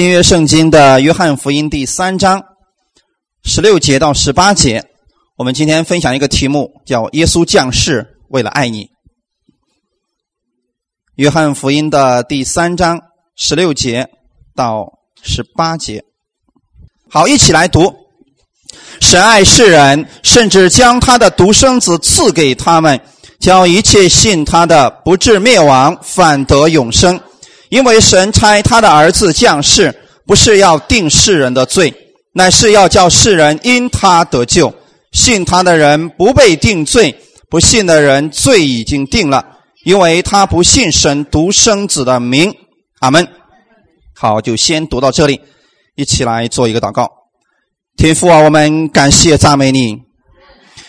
新约圣经的约翰福音第三章十六节到十八节，我们今天分享一个题目，叫“耶稣降世为了爱你”。约翰福音的第三章十六节到十八节，好，一起来读。神爱世人，甚至将他的独生子赐给他们，叫一切信他的不至灭亡，反得永生。因为神差他的儿子降世，不是要定世人的罪，乃是要叫世人因他得救。信他的人不被定罪，不信的人罪已经定了，因为他不信神独生子的名。阿门。好，就先读到这里，一起来做一个祷告。天父啊，我们感谢赞美你，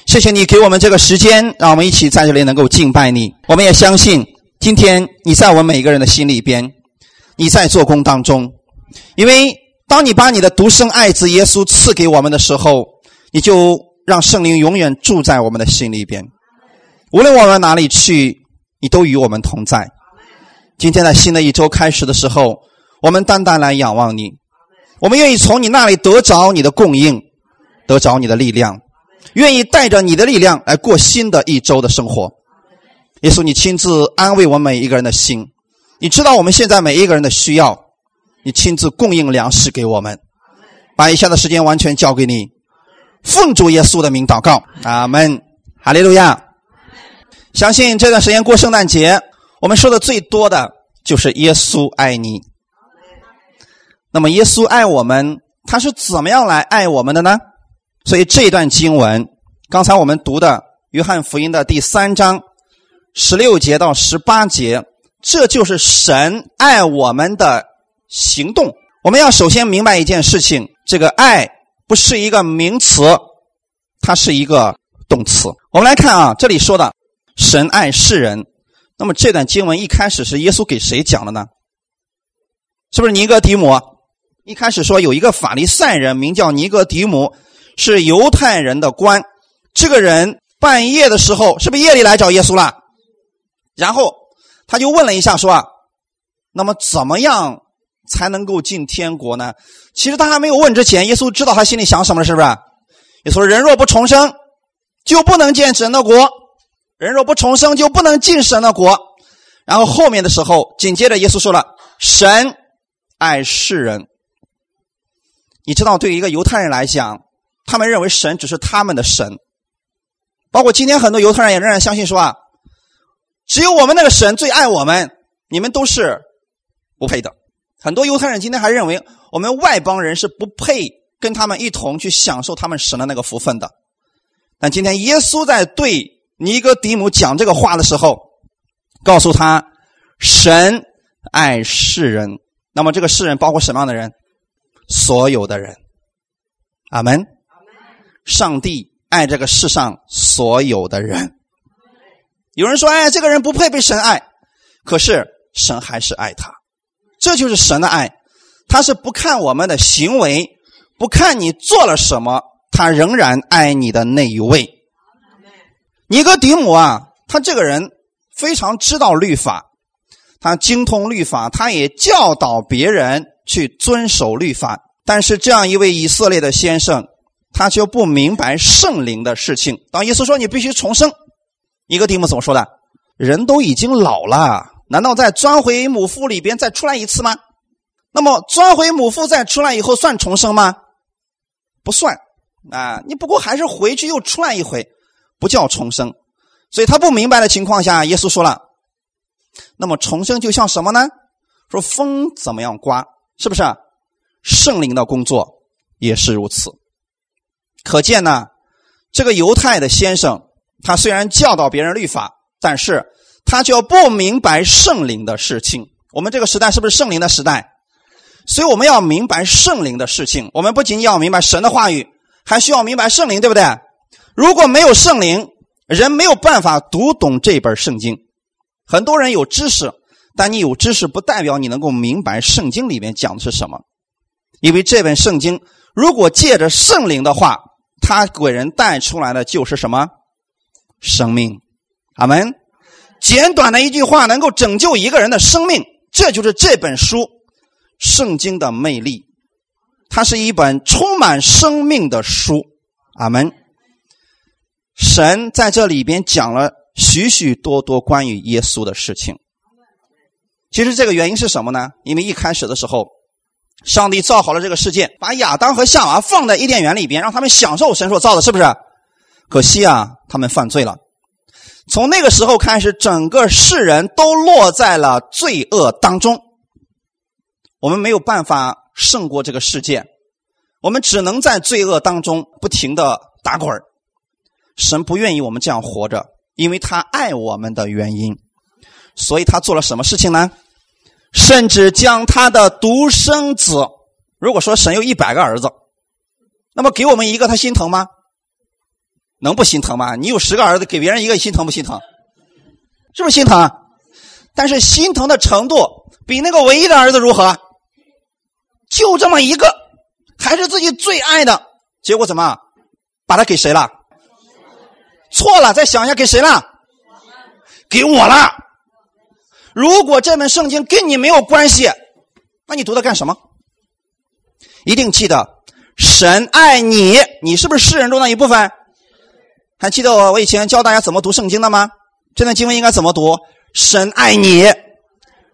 谢谢你给我们这个时间，让我们一起在这里能够敬拜你。我们也相信。今天你在我们每个人的心里边，你在做工当中，因为当你把你的独生爱子耶稣赐给我们的时候，你就让圣灵永远住在我们的心里边。无论我们哪里去，你都与我们同在。今天在新的一周开始的时候，我们单单来仰望你，我们愿意从你那里得着你的供应，得着你的力量，愿意带着你的力量来过新的一周的生活。耶稣，你亲自安慰我每一个人的心，你知道我们现在每一个人的需要，你亲自供应粮食给我们，把以下的时间完全交给你，奉主耶稣的名祷告，阿门，哈利路亚。相信这段时间过圣诞节，我们说的最多的就是耶稣爱你。那么耶稣爱我们，他是怎么样来爱我们的呢？所以这一段经文，刚才我们读的约翰福音的第三章。十六节到十八节，这就是神爱我们的行动。我们要首先明白一件事情：这个爱不是一个名词，它是一个动词。我们来看啊，这里说的神爱世人，那么这段经文一开始是耶稣给谁讲的呢？是不是尼哥底母？一开始说有一个法利赛人名叫尼哥底母，是犹太人的官。这个人半夜的时候，是不是夜里来找耶稣了？然后他就问了一下，说：“啊，那么怎么样才能够进天国呢？”其实他还没有问之前，耶稣知道他心里想什么，是不是？耶稣说：“人若不重生，就不能见神的国；人若不重生，就不能进神的国。”然后后面的时候，紧接着耶稣说了：“神爱世人。”你知道，对于一个犹太人来讲，他们认为神只是他们的神，包括今天很多犹太人也仍然相信说啊。只有我们那个神最爱我们，你们都是不配的。很多犹太人今天还认为我们外邦人是不配跟他们一同去享受他们神的那个福分的。但今天耶稣在对尼哥底母讲这个话的时候，告诉他神爱世人。那么这个世人包括什么样的人？所有的人。阿门。上帝爱这个世上所有的人。有人说：“哎，这个人不配被神爱。”可是神还是爱他，这就是神的爱。他是不看我们的行为，不看你做了什么，他仍然爱你的那一位。尼哥底母啊，他这个人非常知道律法，他精通律法，他也教导别人去遵守律法。但是这样一位以色列的先生，他就不明白圣灵的事情。当耶稣说：“你必须重生。”一个题目怎么说的？人都已经老了，难道再钻回母腹里边再出来一次吗？那么钻回母腹再出来以后算重生吗？不算啊，你不过还是回去又出来一回，不叫重生。所以他不明白的情况下，耶稣说了：那么重生就像什么呢？说风怎么样刮，是不是？圣灵的工作也是如此。可见呢，这个犹太的先生。他虽然教导别人律法，但是他就不明白圣灵的事情。我们这个时代是不是圣灵的时代？所以我们要明白圣灵的事情。我们不仅要明白神的话语，还需要明白圣灵，对不对？如果没有圣灵，人没有办法读懂这本圣经。很多人有知识，但你有知识不代表你能够明白圣经里面讲的是什么。因为这本圣经如果借着圣灵的话，他给人带出来的就是什么？生命，阿门。简短的一句话能够拯救一个人的生命，这就是这本书圣经的魅力，它是一本充满生命的书。阿门。神在这里边讲了许许多多关于耶稣的事情。其实这个原因是什么呢？因为一开始的时候，上帝造好了这个世界，把亚当和夏娃放在伊甸园里边，让他们享受神所造的，是不是？可惜啊，他们犯罪了。从那个时候开始，整个世人都落在了罪恶当中。我们没有办法胜过这个世界，我们只能在罪恶当中不停的打滚神不愿意我们这样活着，因为他爱我们的原因，所以他做了什么事情呢？甚至将他的独生子，如果说神有一百个儿子，那么给我们一个，他心疼吗？能不心疼吗？你有十个儿子，给别人一个，心疼不心疼？是不是心疼？但是心疼的程度比那个唯一的儿子如何？就这么一个，还是自己最爱的，结果怎么把他给谁了？错了，再想一下，给谁了？给我了。如果这本圣经跟你没有关系，那你读它干什么？一定记得，神爱你，你是不是世人中的一部分？还记得我我以前教大家怎么读圣经的吗？这段经文应该怎么读？神爱你，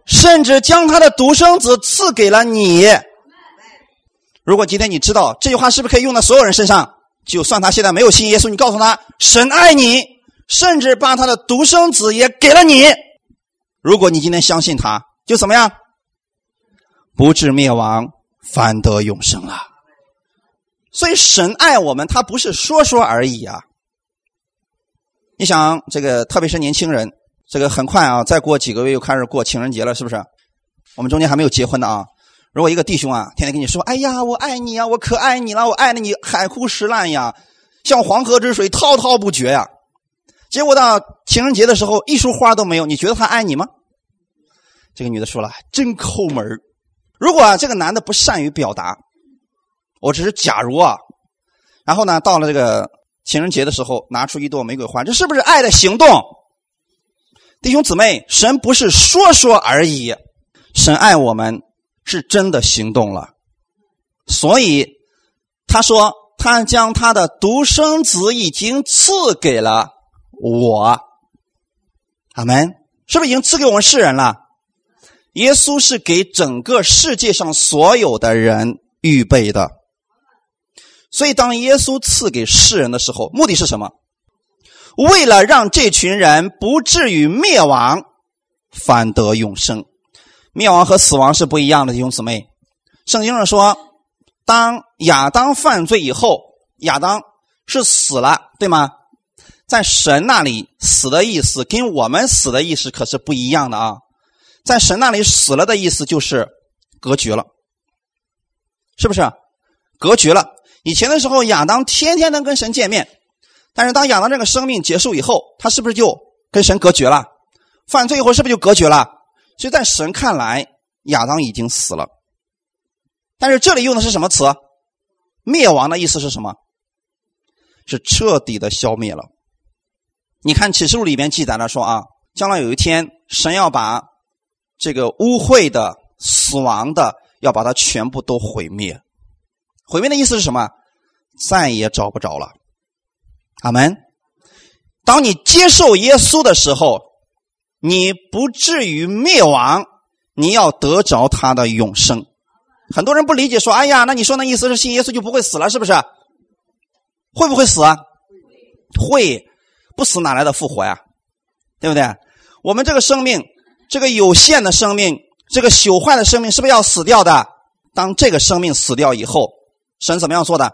甚至将他的独生子赐给了你。如果今天你知道这句话是不是可以用在所有人身上？就算他现在没有信耶稣，你告诉他神爱你，甚至把他的独生子也给了你。如果你今天相信他，就怎么样？不至灭亡，反得永生了。所以神爱我们，他不是说说而已啊。你想，这个特别是年轻人，这个很快啊，再过几个月又开始过情人节了，是不是？我们中间还没有结婚的啊。如果一个弟兄啊，天天跟你说：“哎呀，我爱你啊，我可爱你了，我爱的你海枯石烂呀，像黄河之水滔滔不绝呀。”结果到情人节的时候，一束花都没有，你觉得他爱你吗？这个女的说了，真抠门如果这个男的不善于表达，我只是假如啊，然后呢，到了这个情人节的时候，拿出一朵玫瑰花，这是不是爱的行动？弟兄姊妹，神不是说说而已，神爱我们是真的行动了。所以他说，他将他的独生子已经赐给了我。阿门，是不是已经赐给我们世人了？耶稣是给整个世界上所有的人预备的，所以当耶稣赐给世人的时候，目的是什么？为了让这群人不至于灭亡，反得永生。灭亡和死亡是不一样的，弟兄姊妹。圣经上说，当亚当犯罪以后，亚当是死了，对吗？在神那里，死的意思跟我们死的意思可是不一样的啊。在神那里死了的意思就是隔绝了，是不是？隔绝了。以前的时候，亚当天天能跟神见面，但是当亚当这个生命结束以后，他是不是就跟神隔绝了？犯罪以后是不是就隔绝了？所以在神看来，亚当已经死了。但是这里用的是什么词？灭亡的意思是什么？是彻底的消灭了。你看启示录里边记载了说啊，将来有一天，神要把。这个污秽的、死亡的，要把它全部都毁灭。毁灭的意思是什么？再也找不着了。阿门。当你接受耶稣的时候，你不至于灭亡，你要得着他的永生。很多人不理解，说：“哎呀，那你说那意思是信耶稣就不会死了，是不是？会不会死啊？会，不死哪来的复活呀？对不对？我们这个生命。”这个有限的生命，这个朽坏的生命，是不是要死掉的？当这个生命死掉以后，神怎么样做的？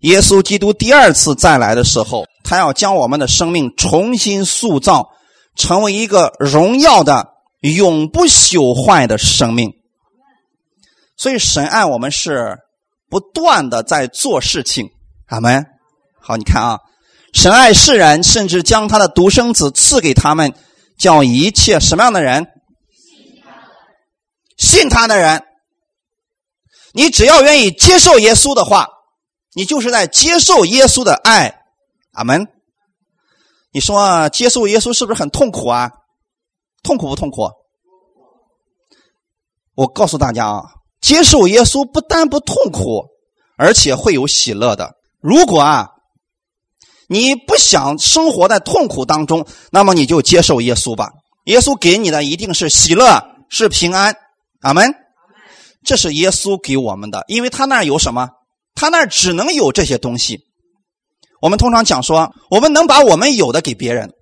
耶稣基督第二次再来的时候，他要将我们的生命重新塑造，成为一个荣耀的、永不朽坏的生命。所以，神爱我们是不断的在做事情。阿门。好，你看啊，神爱世人，甚至将他的独生子赐给他们。叫一切什么样的人？信他的人，你只要愿意接受耶稣的话，你就是在接受耶稣的爱。阿门。你说接受耶稣是不是很痛苦啊？痛苦不痛苦？我告诉大家啊，接受耶稣不但不痛苦，而且会有喜乐的。如果啊，你不想生活在痛苦当中，那么你就接受耶稣吧。耶稣给你的一定是喜乐，是平安。阿门。这是耶稣给我们的，因为他那儿有什么？他那儿只能有这些东西。我们通常讲说，我们能把我们有的给别人，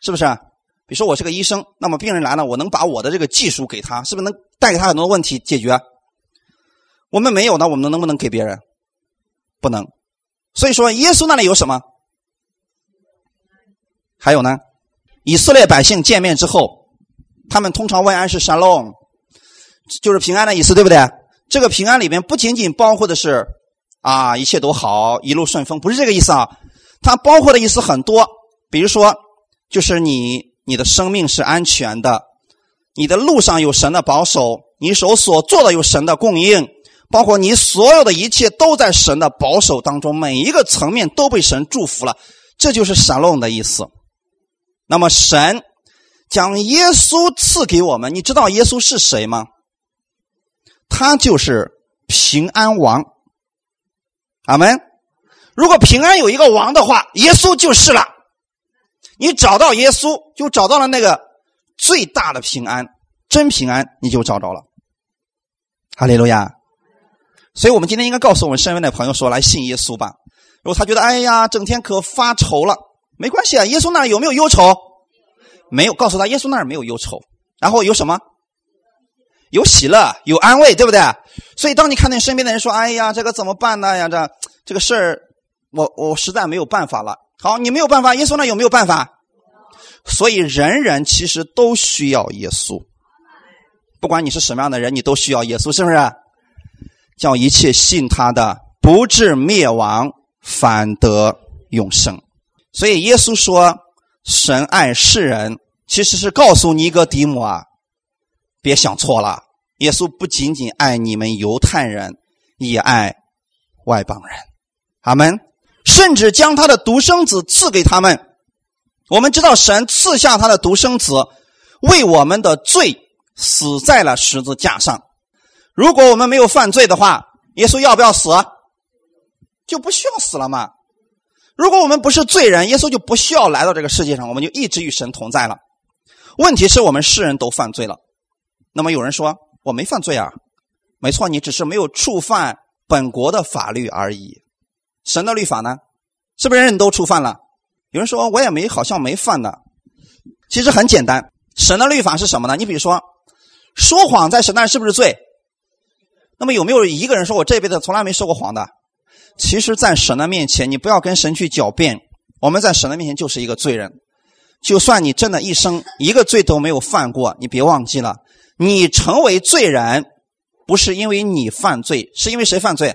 是不是？比如说我是个医生，那么病人来了，我能把我的这个技术给他，是不是能带给他很多问题解决？我们没有呢，我们能不能给别人？不能。所以说，耶稣那里有什么？还有呢？以色列百姓见面之后，他们通常问安是 shalom，就是平安的意思，对不对？这个平安里面不仅仅包括的是啊一切都好，一路顺风，不是这个意思啊。它包括的意思很多，比如说，就是你你的生命是安全的，你的路上有神的保守，你手所做的有神的供应。包括你所有的一切都在神的保守当中，每一个层面都被神祝福了，这就是神龙的意思。那么神将耶稣赐给我们，你知道耶稣是谁吗？他就是平安王。阿门。如果平安有一个王的话，耶稣就是了。你找到耶稣，就找到了那个最大的平安，真平安，你就找着了。哈利路亚。所以我们今天应该告诉我们身边的朋友说：“来信耶稣吧。”如果他觉得哎呀，整天可发愁了，没关系啊。耶稣那儿有没有忧愁？没有。告诉他，耶稣那儿没有忧愁。然后有什么？有喜乐，有安慰，对不对？所以当你看见身边的人说：“哎呀，这个怎么办呢？呀，这这个事儿，我我实在没有办法了。”好，你没有办法，耶稣那有没有办法？所以人人其实都需要耶稣，不管你是什么样的人，你都需要耶稣，是不是？叫一切信他的不至灭亡，反得永生。所以耶稣说：“神爱世人，其实是告诉尼哥底母啊，别想错了。耶稣不仅仅爱你们犹太人，也爱外邦人。阿门。甚至将他的独生子赐给他们。我们知道，神赐下他的独生子，为我们的罪死在了十字架上。”如果我们没有犯罪的话，耶稣要不要死？就不需要死了嘛。如果我们不是罪人，耶稣就不需要来到这个世界上，我们就一直与神同在了。问题是我们世人都犯罪了。那么有人说我没犯罪啊？没错，你只是没有触犯本国的法律而已。神的律法呢？是不是人人都触犯了？有人说我也没，好像没犯呢。其实很简单，神的律法是什么呢？你比如说，说谎在神那是不是罪？那么有没有一个人说我这辈子从来没说过谎的？其实，在神的面前，你不要跟神去狡辩。我们在神的面前就是一个罪人。就算你真的一生一个罪都没有犯过，你别忘记了，你成为罪人不是因为你犯罪，是因为谁犯罪？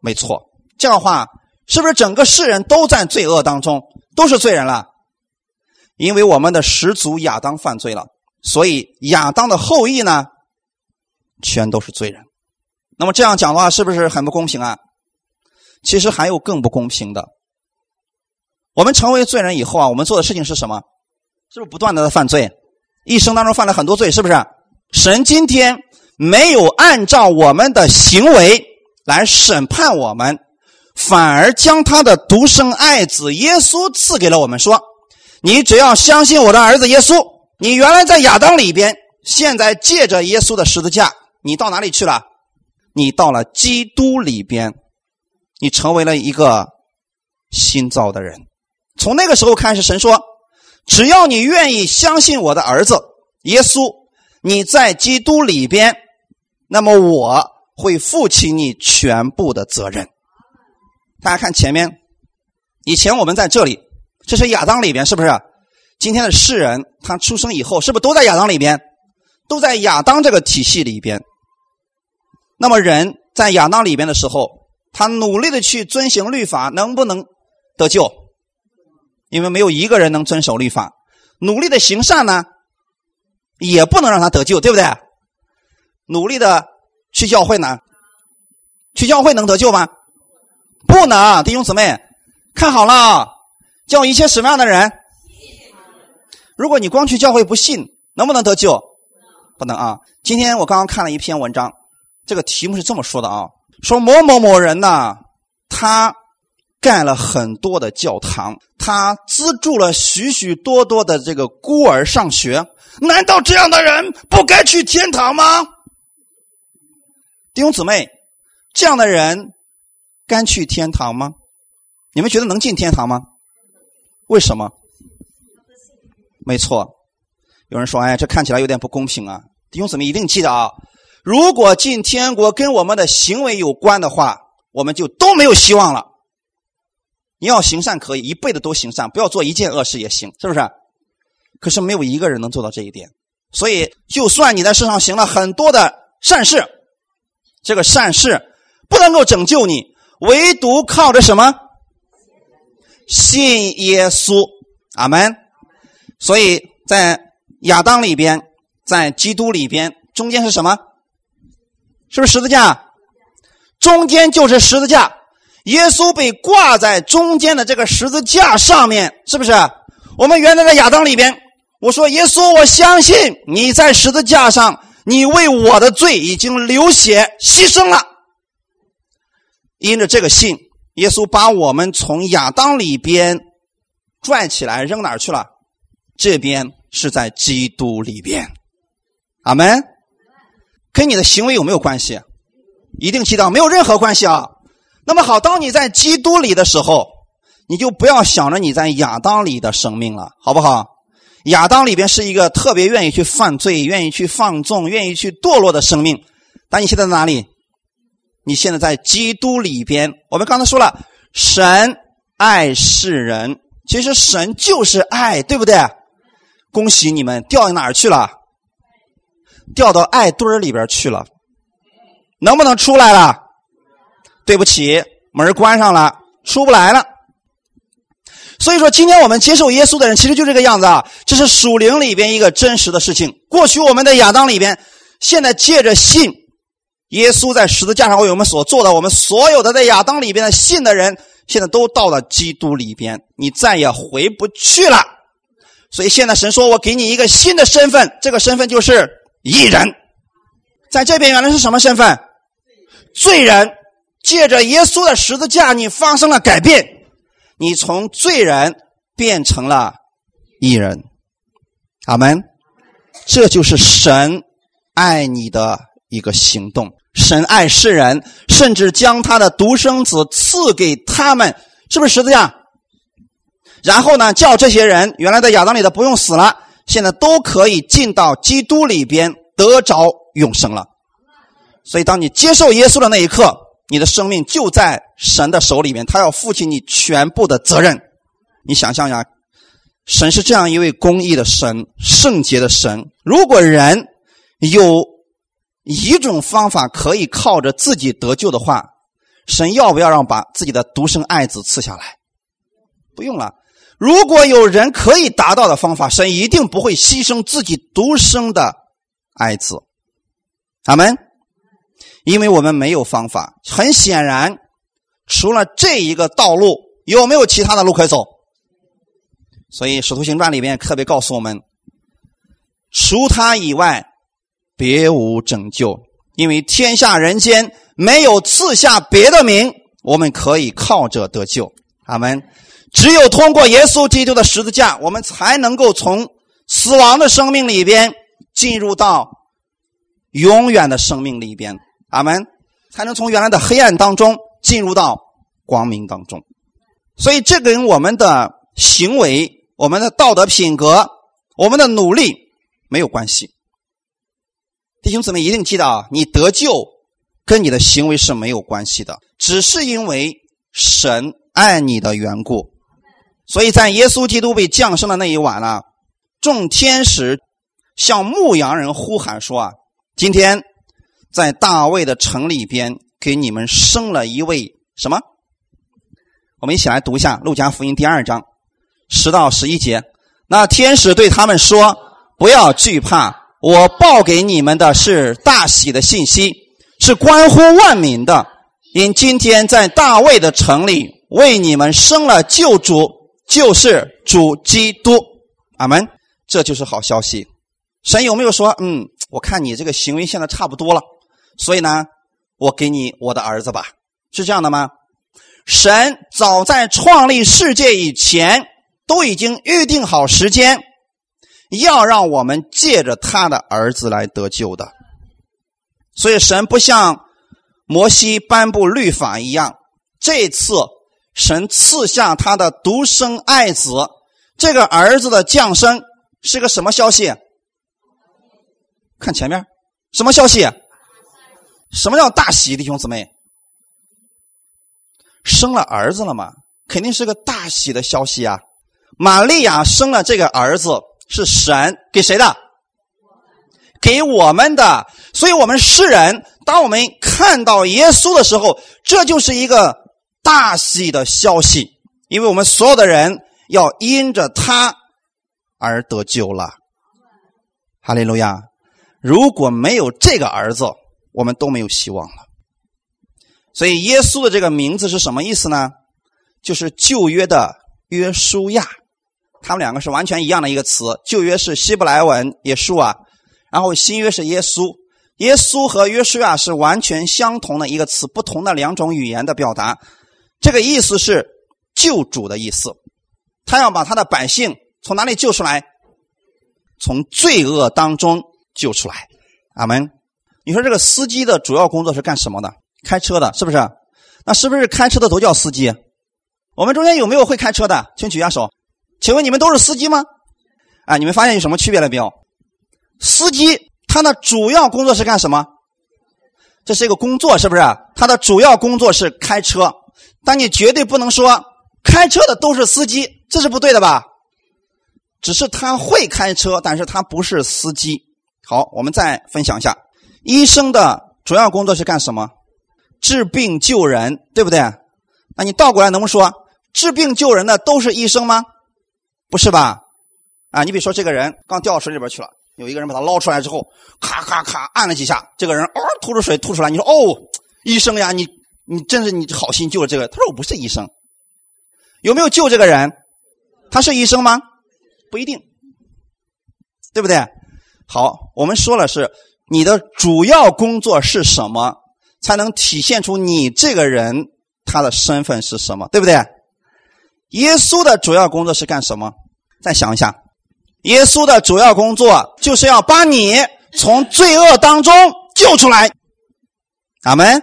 没错，这样的话，是不是整个世人都在罪恶当中，都是罪人了？因为我们的始祖亚当犯罪了，所以亚当的后裔呢？全都是罪人，那么这样讲的话，是不是很不公平啊？其实还有更不公平的。我们成为罪人以后啊，我们做的事情是什么？是不是不断的在犯罪？一生当中犯了很多罪，是不是？神今天没有按照我们的行为来审判我们，反而将他的独生爱子耶稣赐给了我们，说：“你只要相信我的儿子耶稣，你原来在亚当里边，现在借着耶稣的十字架。”你到哪里去了？你到了基督里边，你成为了一个新造的人。从那个时候开始，神说：“只要你愿意相信我的儿子耶稣，你在基督里边，那么我会负起你全部的责任。”大家看前面，以前我们在这里，这是亚当里边，是不是？今天的世人，他出生以后，是不是都在亚当里边？都在亚当这个体系里边。那么人在亚当里边的时候，他努力的去遵行律法，能不能得救？因为没有一个人能遵守律法。努力的行善呢，也不能让他得救，对不对？努力的去教会呢，去教会能得救吗？不能，弟兄姊妹，看好了，叫一些什么样的人？如果你光去教会不信，能不能得救？不能啊！今天我刚刚看了一篇文章。这个题目是这么说的啊，说某某某人呢，他盖了很多的教堂，他资助了许许多多的这个孤儿上学，难道这样的人不该去天堂吗？弟兄姊妹，这样的人该去天堂吗？你们觉得能进天堂吗？为什么？没错，有人说：“哎，这看起来有点不公平啊！”弟兄姊妹一定记得啊，如果进天国跟我们的行为有关的话，我们就都没有希望了。你要行善可以一辈子都行善，不要做一件恶事也行，是不是？可是没有一个人能做到这一点。所以，就算你在世上行了很多的善事，这个善事不能够拯救你，唯独靠着什么？信耶稣，阿门。所以在亚当里边，在基督里边，中间是什么？是不是十字架？中间就是十字架。耶稣被挂在中间的这个十字架上面，是不是？我们原来的亚当里边，我说耶稣，我相信你在十字架上，你为我的罪已经流血牺牲了。因着这个信，耶稣把我们从亚当里边拽起来，扔哪儿去了？这边是在基督里边，阿门。跟你的行为有没有关系？一定记到没有任何关系啊。那么好，当你在基督里的时候，你就不要想着你在亚当里的生命了，好不好？亚当里边是一个特别愿意去犯罪、愿意去放纵、愿意去堕落的生命。但你现在在哪里？你现在在基督里边。我们刚才说了，神爱世人，其实神就是爱，对不对？恭喜你们掉哪儿去了？掉到爱堆里边去了，能不能出来了？对不起，门关上了，出不来了。所以说，今天我们接受耶稣的人，其实就这个样子啊。这是属灵里边一个真实的事情。过去我们的亚当里边，现在借着信耶稣在十字架上为我们所做的，我们所有的在亚当里边的信的人，现在都到了基督里边，你再也回不去了。所以现在神说：“我给你一个新的身份，这个身份就是义人。在这边原来是什么身份？罪人。借着耶稣的十字架，你发生了改变，你从罪人变成了义人。阿门。这就是神爱你的一个行动。神爱世人，甚至将他的独生子赐给他们，是不是十字架？然后呢，叫这些人原来在亚当里的不用死了，现在都可以进到基督里边得着永生了。所以，当你接受耶稣的那一刻，你的生命就在神的手里面，他要负起你全部的责任。你想象一下，神是这样一位公义的神，圣洁的神。如果人有一种方法可以靠着自己得救的话，神要不要让把自己的独生爱子赐下来？不用了。如果有人可以达到的方法，神一定不会牺牲自己独生的爱子。阿门。因为我们没有方法。很显然，除了这一个道路，有没有其他的路可以走？所以《使徒行传》里面特别告诉我们：除他以外，别无拯救。因为天下人间没有赐下别的名，我们可以靠着得救。阿门。只有通过耶稣基督的十字架，我们才能够从死亡的生命里边进入到永远的生命里边。阿门，才能从原来的黑暗当中进入到光明当中。所以，这跟我们的行为、我们的道德品格、我们的努力没有关系。弟兄姊妹一定记得啊，你得救跟你的行为是没有关系的，只是因为神爱你的缘故。所以在耶稣基督被降生的那一晚呢，众天使向牧羊人呼喊说：“啊，今天在大卫的城里边给你们生了一位什么？”我们一起来读一下《路加福音》第二章十到十一节。那天使对他们说：“不要惧怕，我报给你们的是大喜的信息，是关乎万民的。因今天在大卫的城里为你们生了救主。”就是主基督，阿门。这就是好消息。神有没有说，嗯，我看你这个行为现在差不多了，所以呢，我给你我的儿子吧，是这样的吗？神早在创立世界以前，都已经预定好时间，要让我们借着他的儿子来得救的。所以，神不像摩西颁布律法一样，这次神赐下他的独生爱子，这个儿子的降生是个什么消息？看前面，什么消息？什么叫大喜，弟兄姊妹？生了儿子了吗？肯定是个大喜的消息啊！玛利亚生了这个儿子，是神给谁的？给我们的。所以，我们世人，当我们看到耶稣的时候，这就是一个大喜的消息，因为我们所有的人要因着他而得救了。哈利路亚！如果没有这个儿子，我们都没有希望了。所以，耶稣的这个名字是什么意思呢？就是旧约的约书亚，他们两个是完全一样的一个词。旧约是希伯来文耶稣啊，然后新约是耶稣。耶稣和约书亚是完全相同的一个词，不同的两种语言的表达。这个意思是救主的意思，他要把他的百姓从哪里救出来？从罪恶当中救出来。阿门。你说这个司机的主要工作是干什么的？开车的，是不是？那是不是开车的都叫司机？我们中间有没有会开车的？请举下手。请问你们都是司机吗？啊，你们发现有什么区别了没有？司机他的主要工作是干什么？这是一个工作，是不是？他的主要工作是开车。但你绝对不能说开车的都是司机，这是不对的吧？只是他会开车，但是他不是司机。好，我们再分享一下，医生的主要工作是干什么？治病救人，对不对？那你倒过来能不说，治病救人的都是医生吗？不是吧？啊，你比如说这个人刚掉到水里边去了，有一个人把他捞出来之后，咔咔咔按了几下，这个人哦吐出水吐出来，你说哦，医生呀，你你真是你好心救了这个。他说我不是医生，有没有救这个人？他是医生吗？不一定，对不对？好，我们说了是你的主要工作是什么？才能体现出你这个人他的身份是什么，对不对？耶稣的主要工作是干什么？再想一下，耶稣的主要工作就是要把你从罪恶当中救出来。阿门。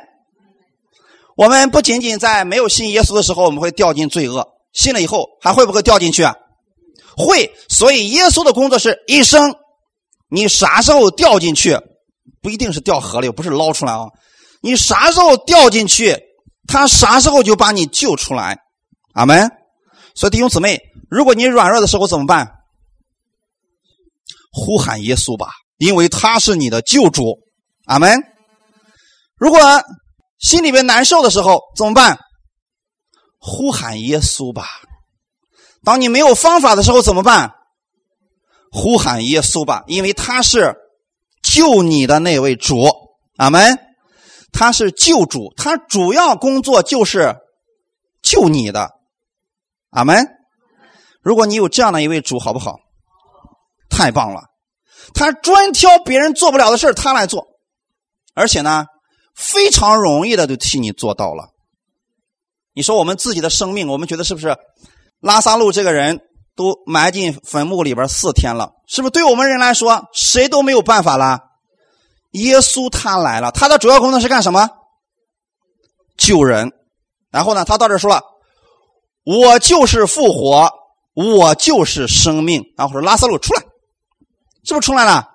我们不仅仅在没有信耶稣的时候，我们会掉进罪恶；信了以后，还会不会掉进去啊？会。所以耶稣的工作是一生。你啥时候掉进去，不一定是掉河里，不是捞出来啊。你啥时候掉进去，他啥时候就把你救出来，阿门。所以弟兄姊妹，如果你软弱的时候怎么办？呼喊耶稣吧，因为他是你的救主，阿门。如果心里边难受的时候怎么办？呼喊耶稣吧。当你没有方法的时候怎么办？呼喊耶稣吧，因为他是救你的那位主，阿门。他是救主，他主要工作就是救你的，阿门。如果你有这样的一位主，好不好？太棒了！他专挑别人做不了的事他来做，而且呢，非常容易的就替你做到了。你说我们自己的生命，我们觉得是不是？拉萨路这个人都埋进坟墓里边四天了，是不是？对我们人来说，谁都没有办法了。耶稣他来了，他的主要功能是干什么？救人。然后呢，他到这说了：“我就是复活，我就是生命。”然后说：“拉萨路出来，是不是出来了？”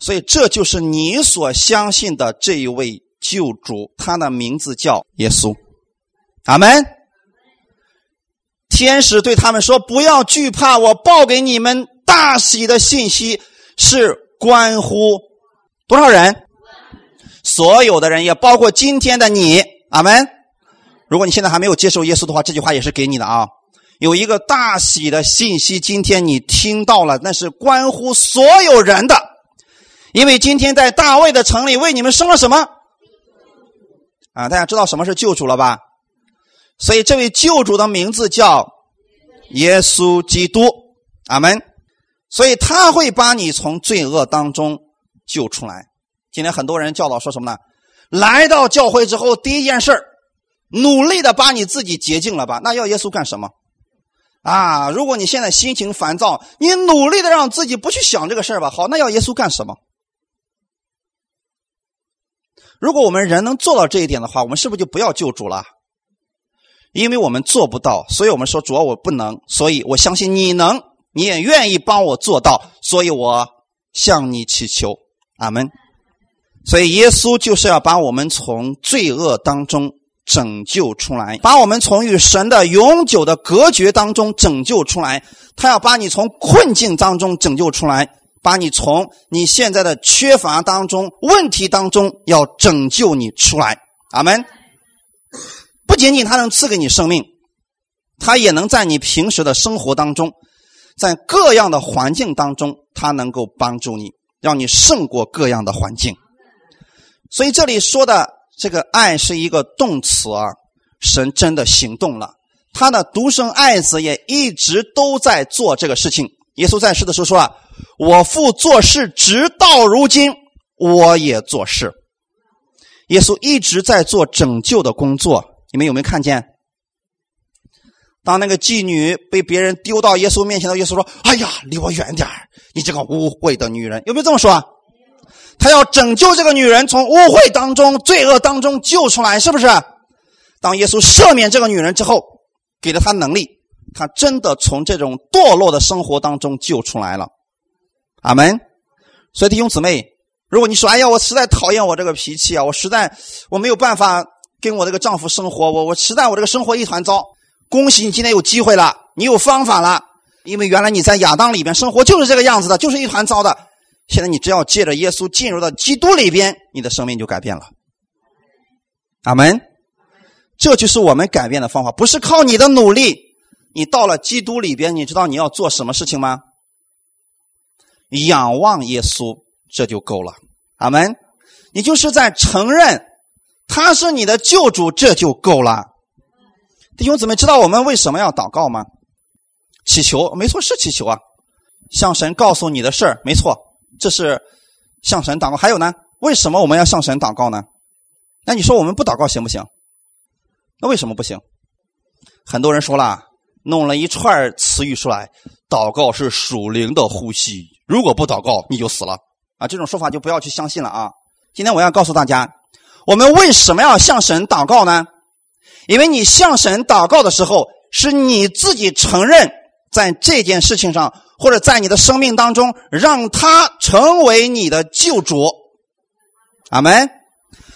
所以这就是你所相信的这一位救主，他的名字叫耶稣。阿门。天使对他们说：“不要惧怕，我报给你们大喜的信息，是关乎。”多少人？所有的人，也包括今天的你，阿门。如果你现在还没有接受耶稣的话，这句话也是给你的啊。有一个大喜的信息，今天你听到了，那是关乎所有人的。因为今天在大卫的城里为你们生了什么？啊，大家知道什么是救主了吧？所以这位救主的名字叫耶稣基督，阿门。所以他会把你从罪恶当中。救出来！今天很多人教导说什么呢？来到教会之后，第一件事努力的把你自己洁净了吧？那要耶稣干什么？啊！如果你现在心情烦躁，你努力的让自己不去想这个事吧。好，那要耶稣干什么？如果我们人能做到这一点的话，我们是不是就不要救主了？因为我们做不到，所以我们说主要我不能，所以我相信你能，你也愿意帮我做到，所以我向你祈求，阿门。所以耶稣就是要把我们从罪恶当中。拯救出来，把我们从与神的永久的隔绝当中拯救出来。他要把你从困境当中拯救出来，把你从你现在的缺乏当中、问题当中要拯救你出来。阿门。不仅仅他能赐给你生命，他也能在你平时的生活当中，在各样的环境当中，他能够帮助你，让你胜过各样的环境。所以这里说的。这个爱是一个动词啊，神真的行动了，他的独生爱子也一直都在做这个事情。耶稣在世的时候说啊：“我父做事，直到如今，我也做事。”耶稣一直在做拯救的工作。你们有没有看见？当那个妓女被别人丢到耶稣面前的耶稣说：“哎呀，离我远点你这个污秽的女人！”有没有这么说？他要拯救这个女人从污秽当中、罪恶当中救出来，是不是？当耶稣赦免这个女人之后，给了她能力，她真的从这种堕落的生活当中救出来了。阿门。所以弟兄姊妹，如果你说：“哎呀，我实在讨厌我这个脾气啊，我实在我没有办法跟我这个丈夫生活，我我实在我这个生活一团糟。”恭喜你今天有机会了，你有方法了，因为原来你在亚当里边生活就是这个样子的，就是一团糟的。现在你只要借着耶稣进入到基督里边，你的生命就改变了。阿门。这就是我们改变的方法，不是靠你的努力。你到了基督里边，你知道你要做什么事情吗？仰望耶稣，这就够了。阿门。你就是在承认他是你的救主，这就够了。弟兄姊妹，知道我们为什么要祷告吗？祈求，没错，是祈求啊。向神告诉你的事儿，没错。这是向神祷告，还有呢？为什么我们要向神祷告呢？那你说我们不祷告行不行？那为什么不行？很多人说了，弄了一串词语出来，祷告是属灵的呼吸，如果不祷告你就死了啊！这种说法就不要去相信了啊！今天我要告诉大家，我们为什么要向神祷告呢？因为你向神祷告的时候，是你自己承认在这件事情上。或者在你的生命当中，让他成为你的救主，阿门。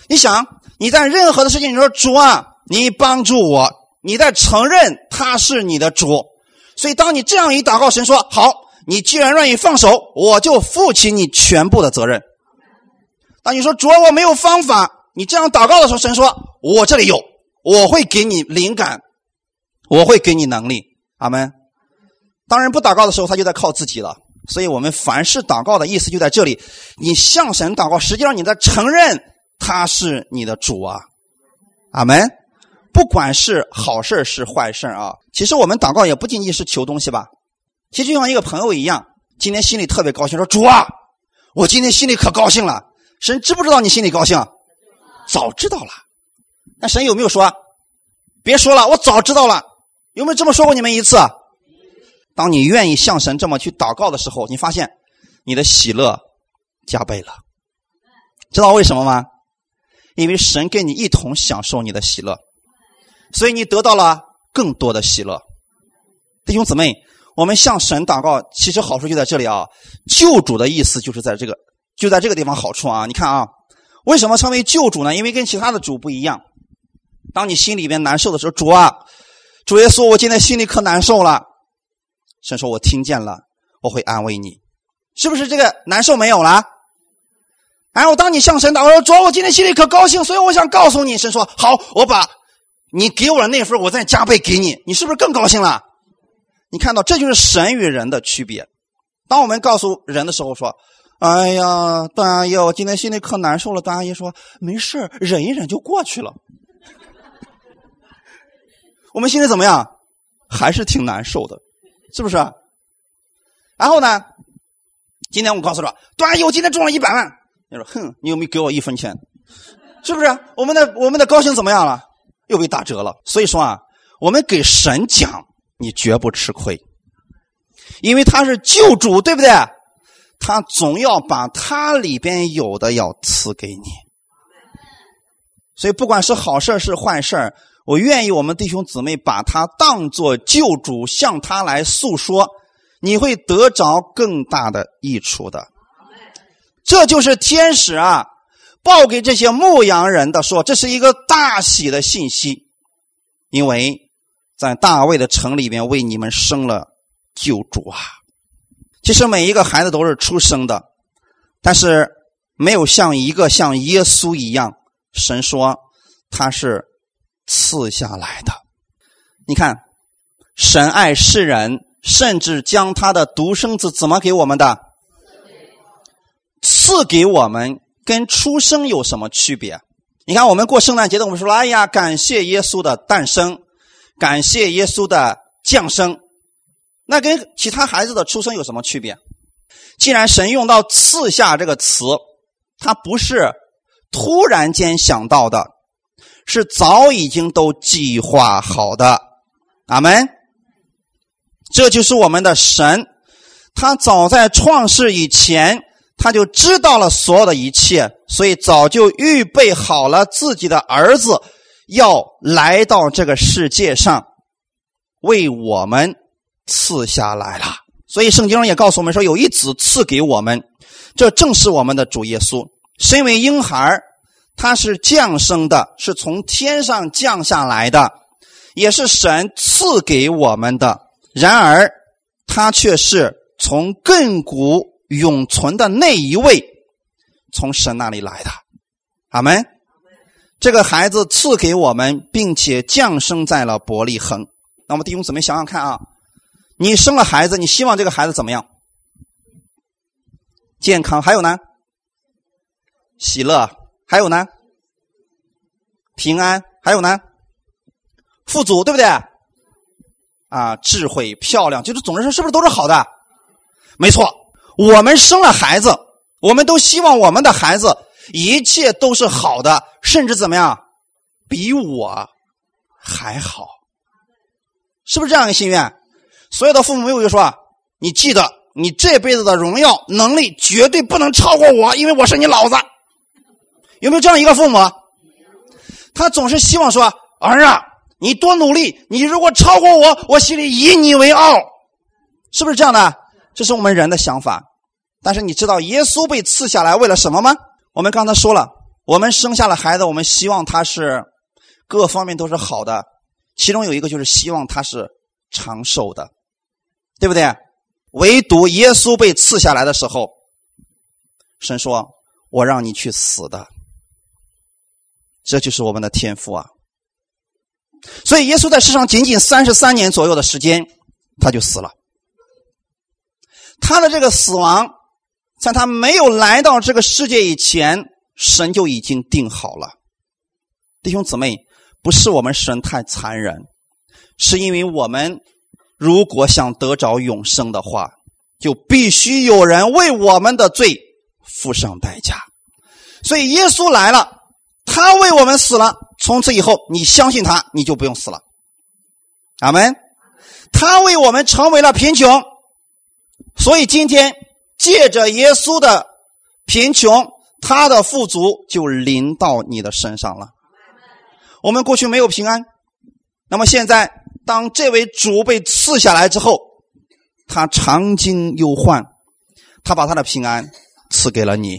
你想你在任何的事情，你说主啊，你帮助我，你在承认他是你的主。所以当你这样一祷告，神说好，你既然愿意放手，我就负起你全部的责任。当你说主啊，我没有方法，你这样祷告的时候，神说我这里有，我会给你灵感，我会给你能力，阿门。当然，不祷告的时候，他就在靠自己了。所以，我们凡是祷告的意思就在这里：你向神祷告，实际上你在承认他是你的主啊。阿门。不管是好事是坏事啊，其实我们祷告也不仅仅是求东西吧。其实就像一个朋友一样，今天心里特别高兴，说：“主啊，我今天心里可高兴了。”神知不知道你心里高兴？早知道了。那神有没有说？别说了，我早知道了。有没有这么说过你们一次？当你愿意向神这么去祷告的时候，你发现你的喜乐加倍了。知道为什么吗？因为神跟你一同享受你的喜乐，所以你得到了更多的喜乐。弟兄姊妹，我们向神祷告，其实好处就在这里啊。救主的意思就是在这个，就在这个地方好处啊。你看啊，为什么称为救主呢？因为跟其他的主不一样。当你心里边难受的时候，主啊，主耶稣，我今天心里可难受了。神说：“我听见了，我会安慰你，是不是这个难受没有了？然后当你向神祷告说：‘主，我今天心里可高兴，所以我想告诉你。’神说：‘好，我把你给我的那份，我再加倍给你，你是不是更高兴了？’你看到这就是神与人的区别。当我们告诉人的时候说：‘哎呀，段阿姨，我今天心里可难受了。’段阿姨说：‘没事，忍一忍就过去了。’我们心里怎么样？还是挺难受的。”是不是？然后呢？今天我告诉说，段阿姨，我今天中了一百万。你说，哼，你有没有给我一分钱？是不是？我们的我们的高兴怎么样了？又被打折了。所以说啊，我们给神讲，你绝不吃亏，因为他是救主，对不对？他总要把他里边有的要赐给你。所以不管是好事是坏事我愿意我们弟兄姊妹把他当做救主，向他来诉说，你会得着更大的益处的。这就是天使啊，报给这些牧羊人的说，这是一个大喜的信息，因为在大卫的城里面为你们生了救主啊。其实每一个孩子都是出生的，但是没有像一个像耶稣一样，神说他是赐下来的。你看，神爱世人，甚至将他的独生子怎么给我们的？赐给我们，跟出生有什么区别？你看，我们过圣诞节的，我们说：“哎呀，感谢耶稣的诞生，感谢耶稣的降生。”那跟其他孩子的出生有什么区别？既然神用到“赐下”这个词，他不是突然间想到的，是早已经都计划好的。阿门。这就是我们的神，他早在创世以前，他就知道了所有的一切，所以早就预备好了自己的儿子要来到这个世界上，为我们。赐下来了，所以圣经上也告诉我们说，有一子赐给我们，这正是我们的主耶稣。身为婴孩他是降生的，是从天上降下来的，也是神赐给我们的。然而，他却是从亘古永存的那一位，从神那里来的。阿门。这个孩子赐给我们，并且降生在了伯利恒。那么弟兄姊妹想想看啊。你生了孩子，你希望这个孩子怎么样？健康，还有呢？喜乐，还有呢？平安，还有呢？富足，对不对？啊，智慧，漂亮，就是总的说，是不是都是好的？没错，我们生了孩子，我们都希望我们的孩子一切都是好的，甚至怎么样？比我还好，是不是这样一个心愿？所有的父母没有就说啊：“你记得，你这辈子的荣耀能力绝对不能超过我，因为我是你老子。”有没有这样一个父母？他总是希望说：“儿啊，你多努力，你如果超过我，我心里以你为傲。”是不是这样的？这是我们人的想法。但是你知道耶稣被赐下来为了什么吗？我们刚才说了，我们生下了孩子，我们希望他是各方面都是好的，其中有一个就是希望他是长寿的。对不对？唯独耶稣被刺下来的时候，神说：“我让你去死的。”这就是我们的天赋啊！所以耶稣在世上仅仅三十三年左右的时间，他就死了。他的这个死亡，在他没有来到这个世界以前，神就已经定好了。弟兄姊妹，不是我们神太残忍，是因为我们。如果想得着永生的话，就必须有人为我们的罪付上代价。所以耶稣来了，他为我们死了。从此以后，你相信他，你就不用死了。阿门。他为我们成为了贫穷，所以今天借着耶稣的贫穷，他的富足就临到你的身上了。我们过去没有平安，那么现在。当这位主被赐下来之后，他长经忧患，他把他的平安赐给了你，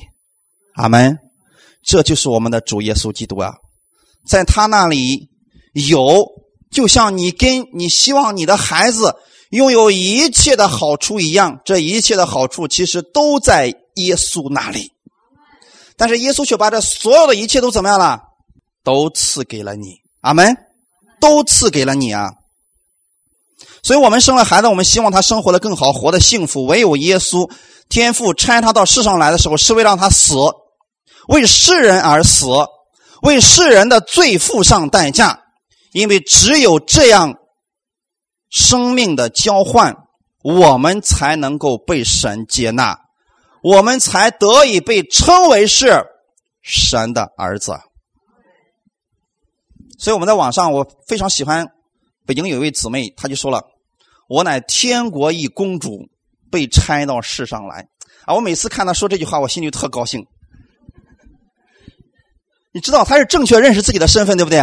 阿门。这就是我们的主耶稣基督啊，在他那里有，就像你跟你希望你的孩子拥有一切的好处一样，这一切的好处其实都在耶稣那里。但是耶稣却把这所有的一切都怎么样了？都赐给了你，阿门，都赐给了你啊。所以我们生了孩子，我们希望他生活的更好，活得幸福。唯有耶稣天父差他到世上来的时候，是为让他死，为世人而死，为世人的罪付上代价。因为只有这样，生命的交换，我们才能够被神接纳，我们才得以被称为是神的儿子。所以我们在网上，我非常喜欢北京有一位姊妹，她就说了：“我乃天国一公主，被差到世上来。”啊，我每次看他说这句话，我心里特高兴。你知道他是正确认识自己的身份，对不对？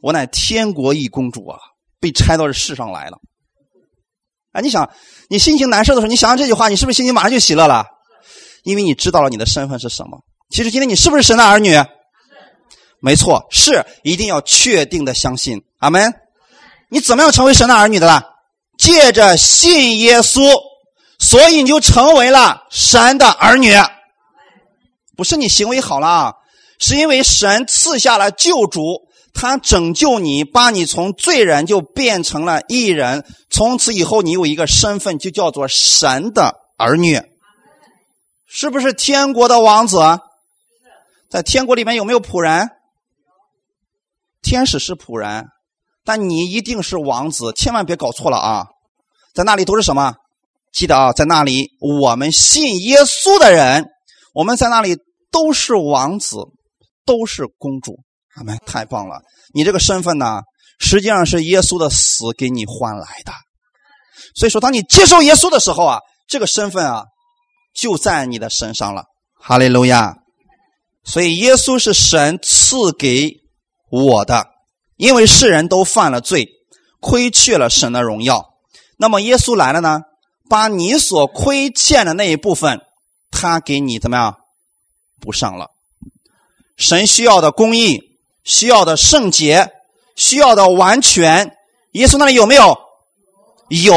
我乃天国一公主啊，被差到这世上来了。啊，你想，你心情难受的时候，你想想这句话，你是不是心情马上就喜乐了？因为你知道了你的身份是什么。其实今天你是不是神的儿女？没错，是一定要确定的相信。阿门。你怎么样成为神的儿女的了？借着信耶稣，所以你就成为了神的儿女。不是你行为好了啊，是因为神赐下了救主，他拯救你，把你从罪人就变成了义人。从此以后，你有一个身份，就叫做神的儿女。是不是天国的王子？在天国里面有没有仆人？天使是仆人，但你一定是王子，千万别搞错了啊！在那里都是什么？记得啊，在那里我们信耶稣的人，我们在那里都是王子，都是公主。阿门！太棒了！你这个身份呢，实际上是耶稣的死给你换来的。所以说，当你接受耶稣的时候啊，这个身份啊。就在你的身上了，哈利路亚！所以耶稣是神赐给我的，因为世人都犯了罪，亏缺了神的荣耀。那么耶稣来了呢，把你所亏欠的那一部分，他给你怎么样补上了？神需要的公义，需要的圣洁，需要的完全，耶稣那里有没有？有，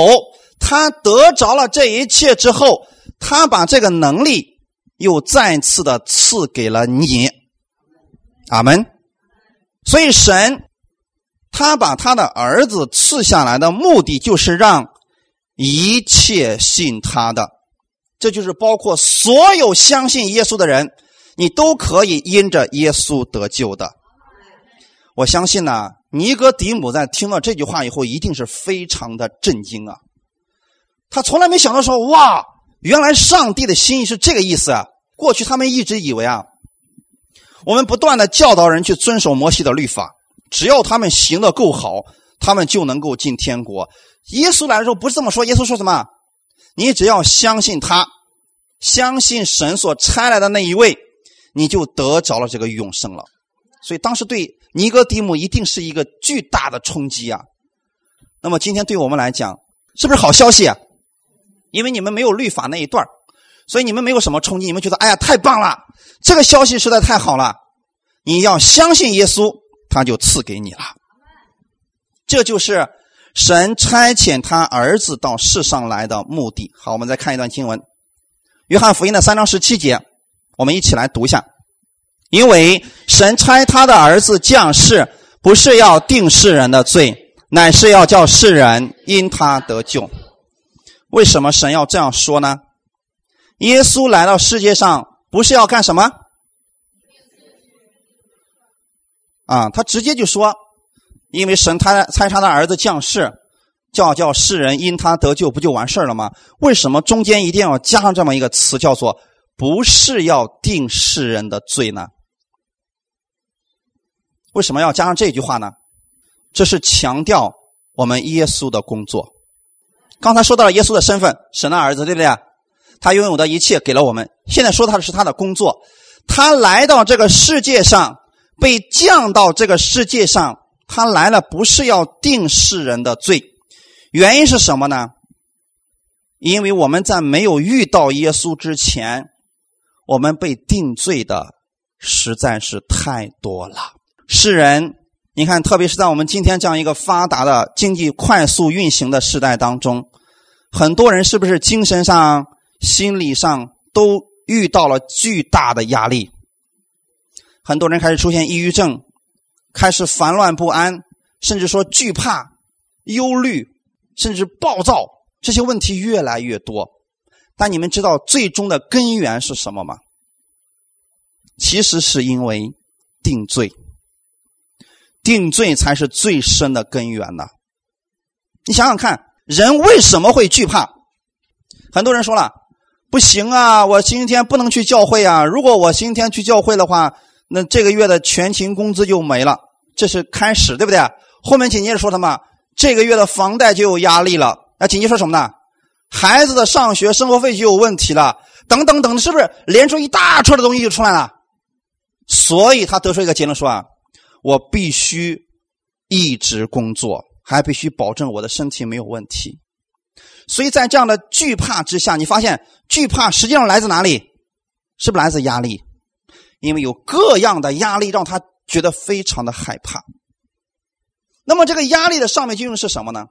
他得着了这一切之后。他把这个能力又再次的赐给了你，阿门。所以神他把他的儿子赐下来的目的，就是让一切信他的，这就是包括所有相信耶稣的人，你都可以因着耶稣得救的。我相信呢，尼哥底母在听到这句话以后，一定是非常的震惊啊！他从来没想到说哇。原来上帝的心意是这个意思啊！过去他们一直以为啊，我们不断的教导人去遵守摩西的律法，只要他们行的够好，他们就能够进天国。耶稣来的时候不是这么说，耶稣说什么？你只要相信他，相信神所差来的那一位，你就得着了这个永生了。所以当时对尼哥底母一定是一个巨大的冲击啊！那么今天对我们来讲，是不是好消息啊？因为你们没有律法那一段所以你们没有什么冲击。你们觉得，哎呀，太棒了！这个消息实在太好了。你要相信耶稣，他就赐给你了。这就是神差遣他儿子到世上来的目的。好，我们再看一段经文，《约翰福音》的三章十七节，我们一起来读一下。因为神差他的儿子降世，不是要定世人的罪，乃是要叫世人因他得救。为什么神要这样说呢？耶稣来到世界上不是要干什么？啊，他直接就说，因为神他猜他的儿子降世，叫叫世人因他得救，不就完事了吗？为什么中间一定要加上这么一个词，叫做不是要定世人的罪呢？为什么要加上这句话呢？这是强调我们耶稣的工作。刚才说到了耶稣的身份，神的儿子，对不对？他拥有的一切给了我们。现在说他的是他的工作，他来到这个世界上，被降到这个世界上，他来了不是要定世人的罪，原因是什么呢？因为我们在没有遇到耶稣之前，我们被定罪的实在是太多了。世人。你看，特别是在我们今天这样一个发达的经济快速运行的时代当中，很多人是不是精神上、心理上都遇到了巨大的压力？很多人开始出现抑郁症，开始烦乱不安，甚至说惧怕、忧虑，甚至暴躁，这些问题越来越多。但你们知道最终的根源是什么吗？其实是因为定罪。定罪才是最深的根源呢。你想想看，人为什么会惧怕？很多人说了，不行啊，我今天不能去教会啊。如果我今天去教会的话，那这个月的全勤工资就没了。这是开始，对不对？后面紧接着说什么？这个月的房贷就有压力了。那紧接着说什么呢？孩子的上学生活费就有问题了，等等等，是不是连出一大串的东西就出来了？所以他得出一个结论说啊，我必须一直工作，还必须保证我的身体没有问题。所以在这样的惧怕之下，你发现惧怕实际上来自哪里？是不是来自压力？因为有各样的压力让他觉得非常的害怕。那么这个压力的上面究竟是什么呢？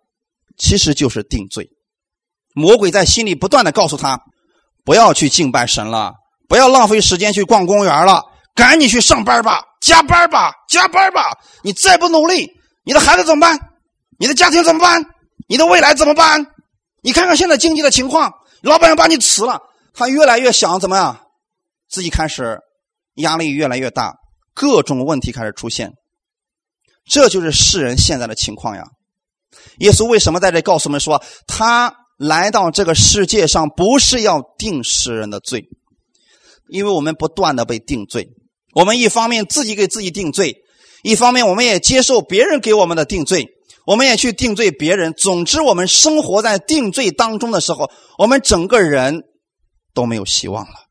其实就是定罪。魔鬼在心里不断的告诉他：不要去敬拜神了，不要浪费时间去逛公园了，赶紧去上班吧，加班吧，加班吧！你再不努力，你的孩子怎么办？你的家庭怎么办？你的未来怎么办？你看看现在经济的情况，老板要把你辞了，他越来越想怎么样？自己开始压力越来越大，各种问题开始出现。这就是世人现在的情况呀。耶稣为什么在这告诉我们说，他来到这个世界上不是要定世人的罪？因为我们不断的被定罪，我们一方面自己给自己定罪，一方面我们也接受别人给我们的定罪，我们也去定罪别人。总之，我们生活在定罪当中的时候，我们整个人都没有希望了。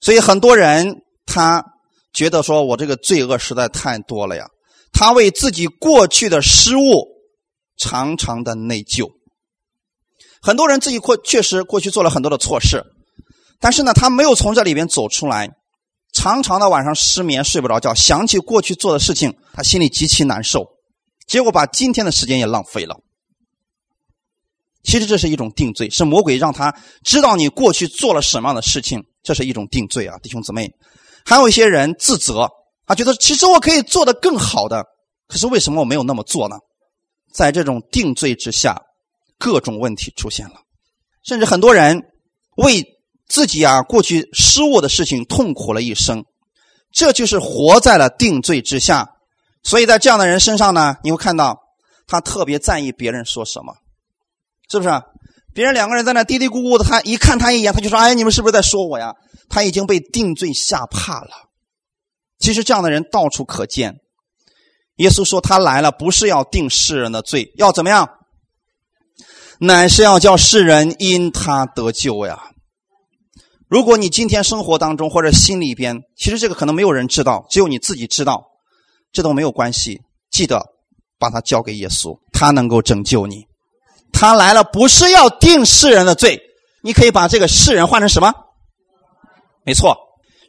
所以很多人他。觉得说我这个罪恶实在太多了呀，他为自己过去的失误常常的内疚。很多人自己过确实过去做了很多的错事，但是呢，他没有从这里边走出来，常常的晚上失眠睡不着觉，想起过去做的事情，他心里极其难受，结果把今天的时间也浪费了。其实这是一种定罪，是魔鬼让他知道你过去做了什么样的事情，这是一种定罪啊，弟兄姊妹。还有一些人自责，他觉得其实我可以做的更好的，可是为什么我没有那么做呢？在这种定罪之下，各种问题出现了，甚至很多人为自己啊过去失误的事情痛苦了一生，这就是活在了定罪之下。所以在这样的人身上呢，你会看到他特别在意别人说什么，是不是？别人两个人在那嘀嘀咕咕的，他一看他一眼，他就说：“哎，你们是不是在说我呀？”他已经被定罪吓怕了。其实这样的人到处可见。耶稣说他来了，不是要定世人的罪，要怎么样？乃是要叫世人因他得救呀。如果你今天生活当中或者心里边，其实这个可能没有人知道，只有你自己知道，这都没有关系。记得把它交给耶稣，他能够拯救你。他来了，不是要定世人的罪。你可以把这个世人换成什么？没错，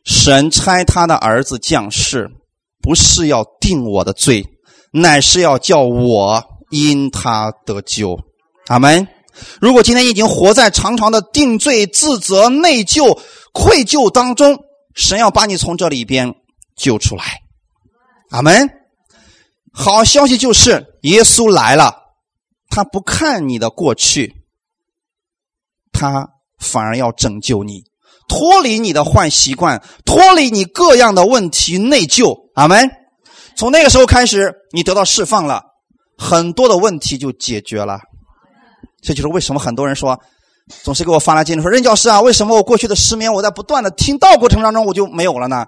神差他的儿子降世，不是要定我的罪，乃是要叫我因他得救。阿门。如果今天已经活在长长的定罪、自责、内疚、愧疚当中，神要把你从这里边救出来。阿门。好消息就是，耶稣来了。他不看你的过去，他反而要拯救你，脱离你的坏习惯，脱离你各样的问题内疚。阿门。从那个时候开始，你得到释放了，很多的问题就解决了。这就是为什么很多人说，总是给我发来信说：“任教师啊，为什么我过去的失眠，我在不断的听到过程当中我就没有了呢？”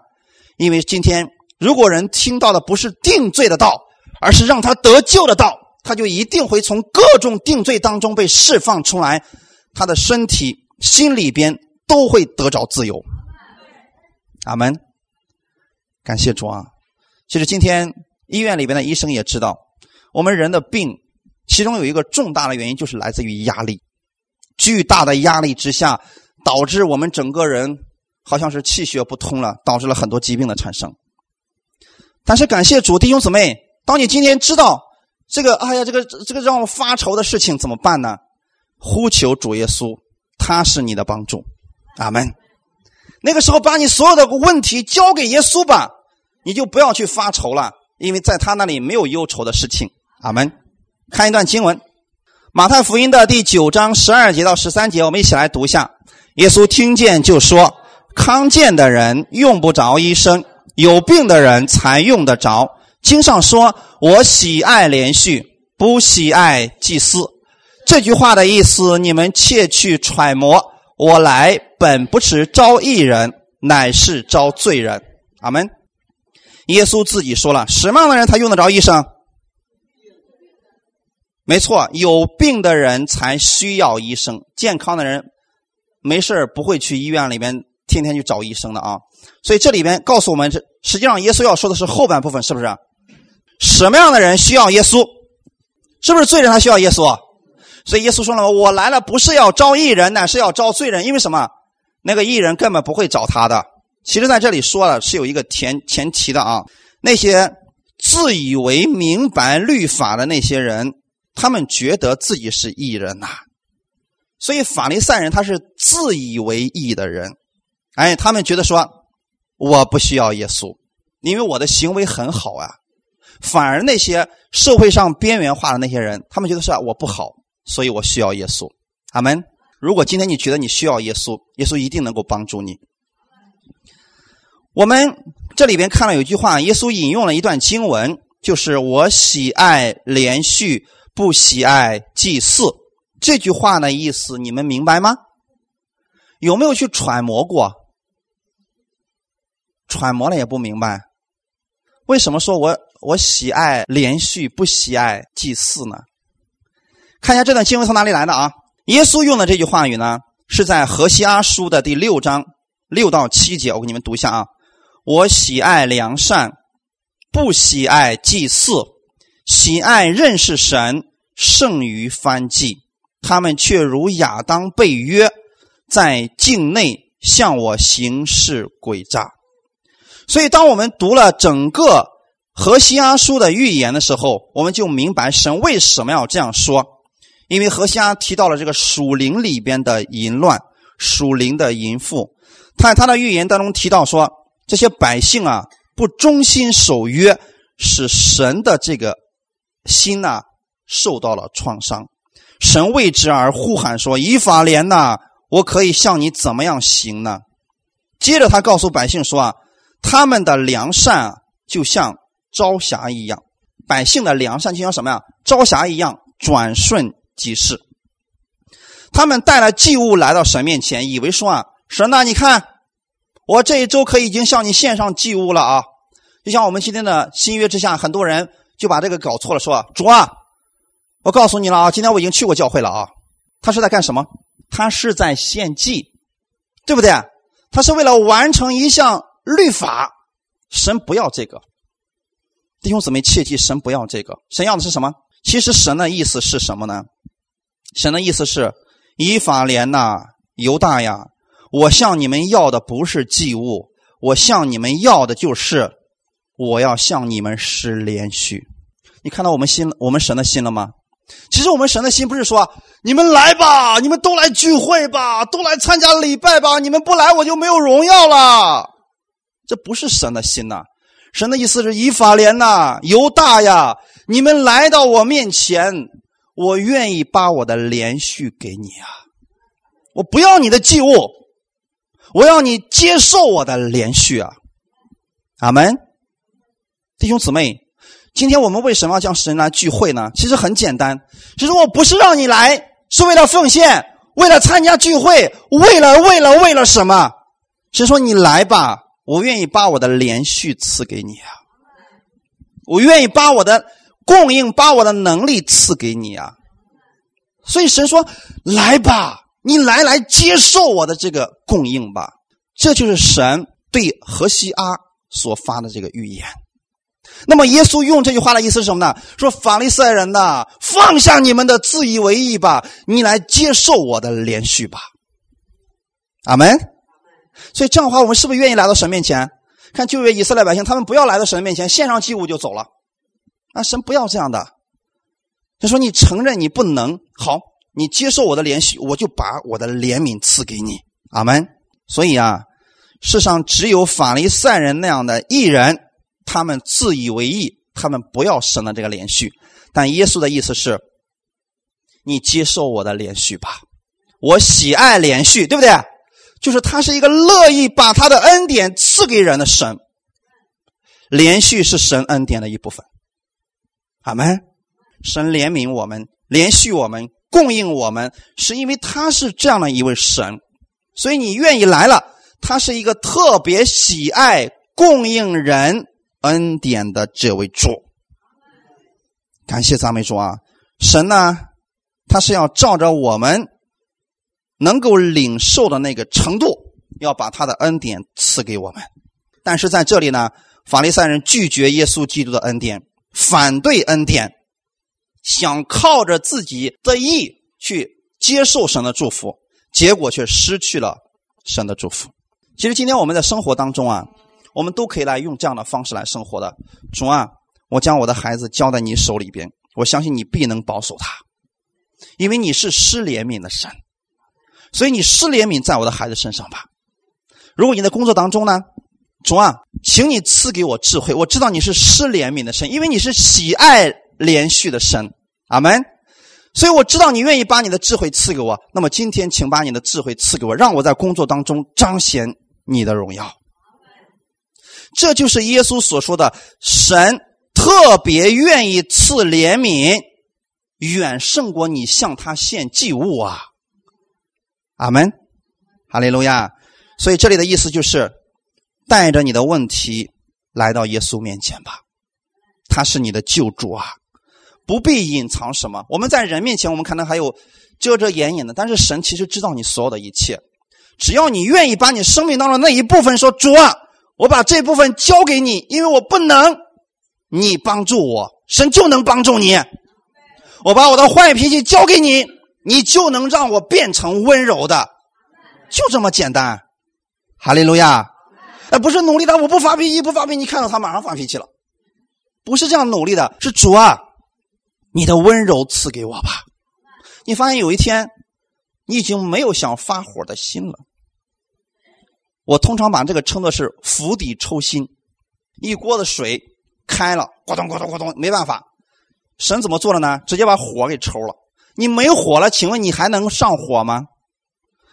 因为今天，如果人听到的不是定罪的道，而是让他得救的道。他就一定会从各种定罪当中被释放出来，他的身体、心里边都会得着自由。阿门。感谢主啊！其实今天医院里边的医生也知道，我们人的病，其中有一个重大的原因就是来自于压力。巨大的压力之下，导致我们整个人好像是气血不通了，导致了很多疾病的产生。但是感谢主，弟兄姊妹，当你今天知道。这个，哎呀，这个这个让我发愁的事情怎么办呢？呼求主耶稣，他是你的帮助，阿门。那个时候，把你所有的问题交给耶稣吧，你就不要去发愁了，因为在他那里没有忧愁的事情，阿门。看一段经文，《马太福音》的第九章十二节到十三节，我们一起来读一下。耶稣听见就说：“康健的人用不着医生，有病的人才用得着。”经上说：“我喜爱连续，不喜爱祭司。”这句话的意思，你们切去揣摩。我来本不是招义人，乃是招罪人。阿门。耶稣自己说了，什么样的人才用得着医生？没错，有病的人才需要医生，健康的人没事不会去医院里面天天去找医生的啊。所以这里边告诉我们，这实际上耶稣要说的是后半部分，是不是？什么样的人需要耶稣？是不是罪人他需要耶稣？所以耶稣说了，我来了不是要招义人，乃是要招罪人。因为什么？那个义人根本不会找他的。其实在这里说了是有一个前前提的啊，那些自以为明白律法的那些人。他们觉得自己是义人呐，所以法利赛人他是自以为义的人，哎，他们觉得说我不需要耶稣，因为我的行为很好啊。反而那些社会上边缘化的那些人，他们觉得是我不好，所以我需要耶稣。阿门。如果今天你觉得你需要耶稣，耶稣一定能够帮助你。我们这里边看了有一句话，耶稣引用了一段经文，就是我喜爱连续。不喜爱祭祀这句话的意思，你们明白吗？有没有去揣摩过？揣摩了也不明白。为什么说我我喜爱连续，不喜爱祭祀呢？看一下这段经文从哪里来的啊？耶稣用的这句话语呢，是在何西阿书的第六章六到七节。我给你们读一下啊。我喜爱良善，不喜爱祭祀。喜爱认识神胜于翻祭，他们却如亚当被约，在境内向我行事诡诈。所以，当我们读了整个何西阿书的预言的时候，我们就明白神为什么要这样说。因为何西阿提到了这个属灵里边的淫乱、属灵的淫妇，他在他的预言当中提到说，这些百姓啊不忠心守约，使神的这个。心呐受到了创伤，神为之而呼喊说：“以法莲呐，我可以向你怎么样行呢？”接着他告诉百姓说：“啊，他们的良善啊，就像朝霞一样；百姓的良善就像什么呀？朝霞一样，转瞬即逝。他们带了祭物来到神面前，以为说啊，神呐，你看我这一周可已经向你献上祭物了啊！就像我们今天的新约之下，很多人。”就把这个搞错了，说主啊，我告诉你了啊，今天我已经去过教会了啊。他是在干什么？他是在献祭，对不对？他是为了完成一项律法。神不要这个，弟兄姊妹切记，神不要这个。神要的是什么？其实神的意思是什么呢？神的意思是：以法莲呐，犹大呀，我向你们要的不是祭物，我向你们要的就是。我要向你们施连续，你看到我们心，我们神的心了吗？其实我们神的心不是说你们来吧，你们都来聚会吧，都来参加礼拜吧，你们不来我就没有荣耀了。这不是神的心呐，神的意思是以法莲呐，犹大呀，你们来到我面前，我愿意把我的连续给你啊，我不要你的祭物，我要你接受我的连续啊，阿门。弟兄姊妹，今天我们为什么要向神来聚会呢？其实很简单，其实我不是让你来，是为了奉献，为了参加聚会，为了为了为了什么？是说你来吧，我愿意把我的连续赐给你啊，我愿意把我的供应，把我的能力赐给你啊。所以神说：“来吧，你来来接受我的这个供应吧。”这就是神对何西阿所发的这个预言。那么，耶稣用这句话的意思是什么呢？说法利赛人呐，放下你们的自以为意吧，你来接受我的连续吧。阿门。所以这样的话，我们是不是愿意来到神面前？看旧约以色列百姓，他们不要来到神面前，献上祭物就走了。啊，神不要这样的。他说：“你承认你不能，好，你接受我的怜恤，我就把我的怜悯赐给你。”阿门。所以啊，世上只有法利赛人那样的艺人。他们自以为意，他们不要神的这个连续，但耶稣的意思是：你接受我的连续吧，我喜爱连续，对不对？就是他是一个乐意把他的恩典赐给人的神，连续是神恩典的一部分。阿门。神怜悯我们，连续我们，供应我们，是因为他是这样的一位神，所以你愿意来了，他是一个特别喜爱供应人。恩典的这位主。感谢赞美主啊！神呢，他是要照着我们能够领受的那个程度，要把他的恩典赐给我们。但是在这里呢，法利赛人拒绝耶稣基督的恩典，反对恩典，想靠着自己的意去接受神的祝福，结果却失去了神的祝福。其实今天我们在生活当中啊，我们都可以来用这样的方式来生活的。主啊，我将我的孩子交在你手里边，我相信你必能保守他，因为你是施怜悯的神，所以你施怜悯在我的孩子身上吧。如果你在工作当中呢？主啊，请你赐给我智慧。我知道你是施怜悯的神，因为你是喜爱连续的神。阿门。所以我知道你愿意把你的智慧赐给我。那么今天，请把你的智慧赐给我，让我在工作当中彰显你的荣耀。这就是耶稣所说的，神特别愿意赐怜悯，远胜过你向他献祭物啊。阿门。哈利路亚。所以这里的意思就是。带着你的问题来到耶稣面前吧，他是你的救主啊，不必隐藏什么。我们在人面前，我们可能还有遮遮掩掩的，但是神其实知道你所有的一切。只要你愿意把你生命当中那一部分说主啊，我把这部分交给你，因为我不能，你帮助我，神就能帮助你。我把我的坏脾气交给你，你就能让我变成温柔的，就这么简单。哈利路亚。哎，不是努力的，我不发脾气，不发脾气，你看到他马上发脾气了，不是这样努力的，是主啊，你的温柔赐给我吧。你发现有一天，你已经没有想发火的心了。我通常把这个称作是釜底抽薪，一锅的水开了，咕咚咕咚咕咚，没办法，神怎么做的呢？直接把火给抽了。你没火了，请问你还能上火吗？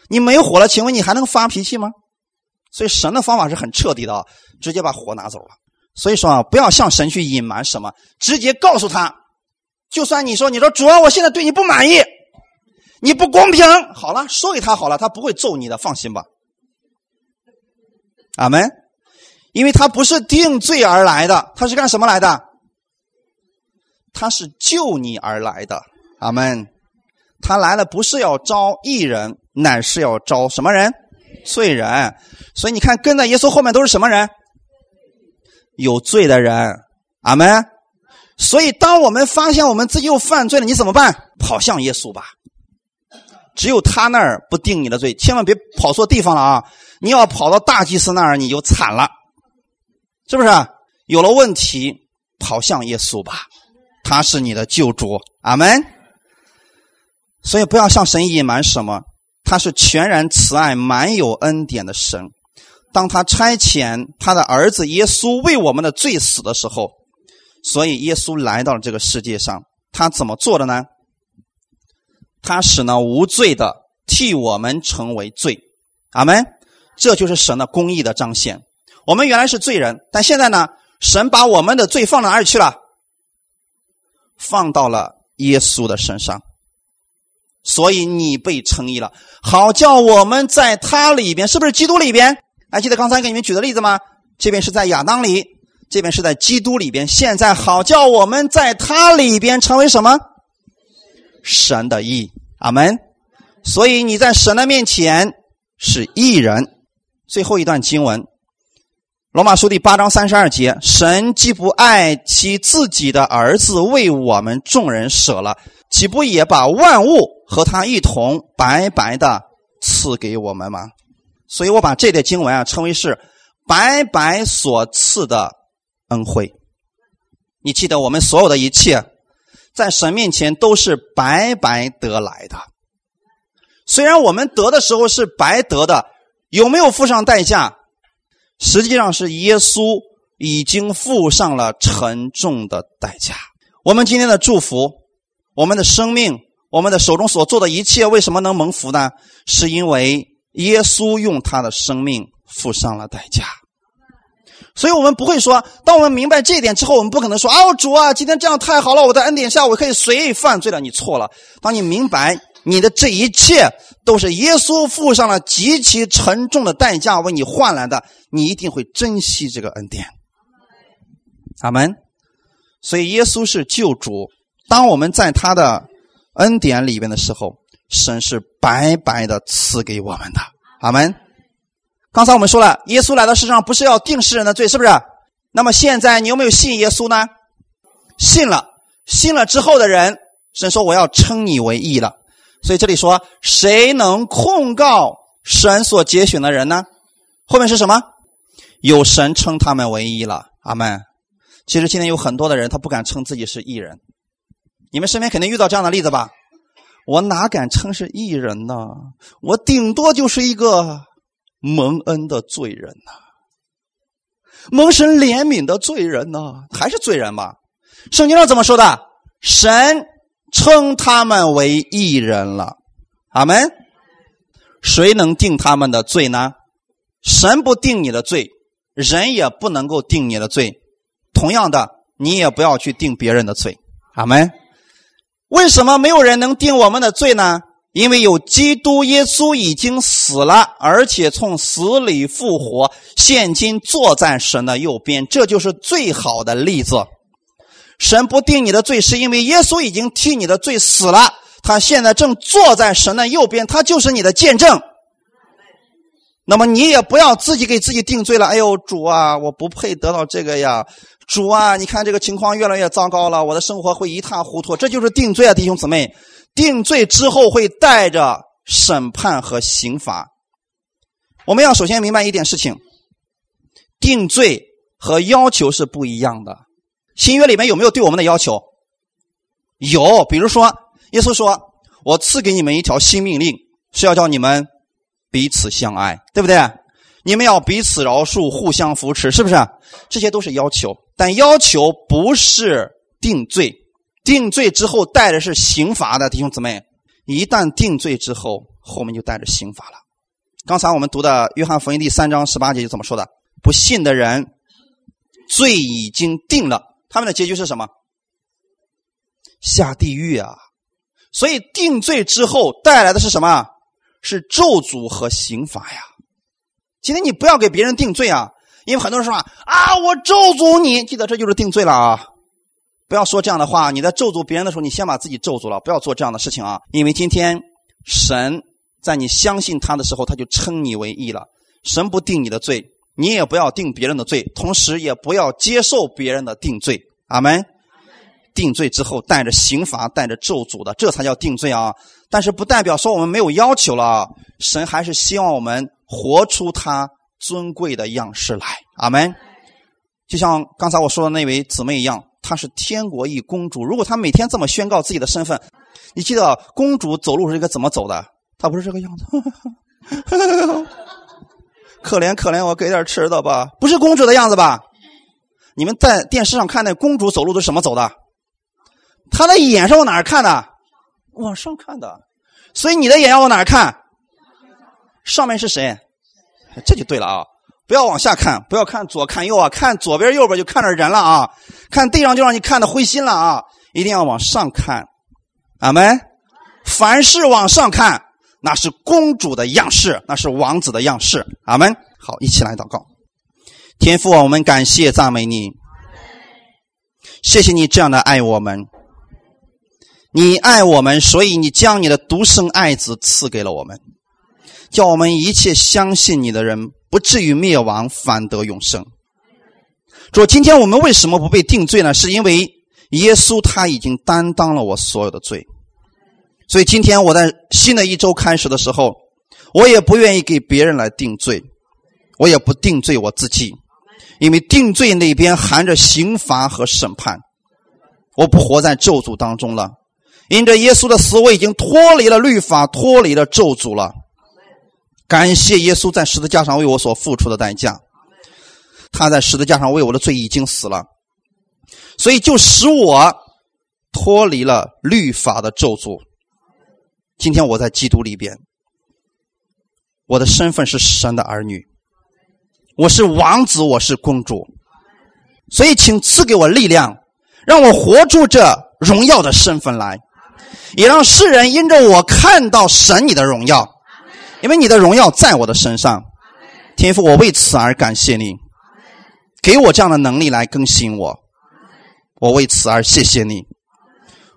你没火了，请问你还能发脾气吗？所以神的方法是很彻底的，直接把火拿走了。所以说啊，不要向神去隐瞒什么，直接告诉他。就算你说你说主啊，我现在对你不满意，你不公平，好了，说给他好了，他不会揍你的，放心吧。阿门。因为他不是定罪而来的，他是干什么来的？他是救你而来的。阿门。他来了不是要招义人，乃是要招什么人？罪人，所以你看，跟在耶稣后面都是什么人？有罪的人，阿门。所以，当我们发现我们自己又犯罪了，你怎么办？跑向耶稣吧。只有他那儿不定你的罪，千万别跑错地方了啊！你要跑到大祭司那儿，你就惨了，是不是？有了问题，跑向耶稣吧，他是你的救主，阿门。所以，不要向神隐瞒什么。他是全然慈爱、满有恩典的神。当他差遣他的儿子耶稣为我们的罪死的时候，所以耶稣来到了这个世界上。他怎么做的呢？他使那无罪的替我们成为罪。阿门。这就是神的公义的彰显。我们原来是罪人，但现在呢，神把我们的罪放到哪里去了？放到了耶稣的身上。所以你被称义了，好叫我们在他里边，是不是基督里边？还记得刚才给你们举的例子吗？这边是在亚当里，这边是在基督里边。现在好叫我们在他里边成为什么？神的义，阿门。所以你在神的面前是义人。最后一段经文，《罗马书》第八章三十二节：神既不爱其自己的儿子为我们众人舍了。岂不也把万物和他一同白白的赐给我们吗？所以我把这段经文啊称为是白白所赐的恩惠。你记得我们所有的一切，在神面前都是白白得来的。虽然我们得的时候是白得的，有没有付上代价？实际上是耶稣已经付上了沉重的代价。我们今天的祝福。我们的生命，我们的手中所做的一切，为什么能蒙福呢？是因为耶稣用他的生命付上了代价。所以，我们不会说，当我们明白这一点之后，我们不可能说：“啊，主啊，今天这样太好了，我在恩典下，我可以随意犯罪了。”你错了。当你明白你的这一切都是耶稣付上了极其沉重的代价为你换来的，你一定会珍惜这个恩典。阿门。所以耶稣是救主。当我们在他的恩典里边的时候，神是白白的赐给我们的。阿门。刚才我们说了，耶稣来到世上不是要定世人的罪，是不是？那么现在你有没有信耶稣呢？信了，信了之后的人，神说我要称你为义了。所以这里说，谁能控告神所节选的人呢？后面是什么？有神称他们为义了。阿门。其实今天有很多的人，他不敢称自己是义人。你们身边肯定遇到这样的例子吧？我哪敢称是义人呢？我顶多就是一个蒙恩的罪人呐，蒙神怜悯的罪人呐，还是罪人吧？圣经上怎么说的？神称他们为义人了。阿门。谁能定他们的罪呢？神不定你的罪，人也不能够定你的罪。同样的，你也不要去定别人的罪。阿门。为什么没有人能定我们的罪呢？因为有基督耶稣已经死了，而且从死里复活，现今坐在神的右边，这就是最好的例子。神不定你的罪，是因为耶稣已经替你的罪死了，他现在正坐在神的右边，他就是你的见证。那么你也不要自己给自己定罪了。哎呦，主啊，我不配得到这个呀！主啊，你看这个情况越来越糟糕了，我的生活会一塌糊涂。这就是定罪啊，弟兄姊妹！定罪之后会带着审判和刑罚。我们要首先明白一点事情：定罪和要求是不一样的。新约里面有没有对我们的要求？有，比如说，耶稣说：“我赐给你们一条新命令，是要叫你们。”彼此相爱，对不对？你们要彼此饶恕，互相扶持，是不是？这些都是要求，但要求不是定罪。定罪之后带的是刑罚的，弟兄姊妹。一旦定罪之后，后面就带着刑罚了。刚才我们读的《约翰福音》第三章十八节就怎么说的：不信的人，罪已经定了，他们的结局是什么？下地狱啊！所以定罪之后带来的是什么？是咒诅和刑罚呀！今天你不要给别人定罪啊，因为很多人说啊，啊，我咒诅你，记得这就是定罪了啊！不要说这样的话，你在咒诅别人的时候，你先把自己咒诅了，不要做这样的事情啊！因为今天神在你相信他的时候，他就称你为义了。神不定你的罪，你也不要定别人的罪，同时也不要接受别人的定罪。阿门。定罪之后带着刑罚、带着咒诅的，这才叫定罪啊！但是不代表说我们没有要求了，神还是希望我们活出他尊贵的样式来。阿门。就像刚才我说的那位姊妹一样，她是天国一公主。如果她每天这么宣告自己的身份，你记得公主走路是一个怎么走的？她不是这个样子。可怜可怜，我给点吃的吧。不是公主的样子吧？你们在电视上看那公主走路都是什么走的？她的眼是往哪儿看的？往上看的，所以你的眼要往哪看？上面是谁？这就对了啊！不要往下看，不要看左看右啊！看左边右边就看着人了啊！看地上就让你看的灰心了啊！一定要往上看，阿门！凡事往上看，那是公主的样式，那是王子的样式，阿门！好，一起来祷告，天父，我们感谢赞美你，谢谢你这样的爱我们。你爱我们，所以你将你的独生爱子赐给了我们，叫我们一切相信你的人不至于灭亡，反得永生。说今天我们为什么不被定罪呢？是因为耶稣他已经担当了我所有的罪，所以今天我在新的一周开始的时候，我也不愿意给别人来定罪，我也不定罪我自己，因为定罪那边含着刑罚和审判，我不活在咒诅当中了。因着耶稣的死，我已经脱离了律法，脱离了咒诅了。感谢耶稣在十字架上为我所付出的代价，他在十字架上为我的罪已经死了，所以就使我脱离了律法的咒诅。今天我在基督里边，我的身份是神的儿女，我是王子，我是公主，所以请赐给我力量，让我活出这荣耀的身份来。也让世人因着我看到神你的荣耀，因为你的荣耀在我的身上。天父，我为此而感谢你，给我这样的能力来更新我。我为此而谢谢你。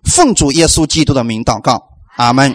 奉主耶稣基督的名祷告，阿门。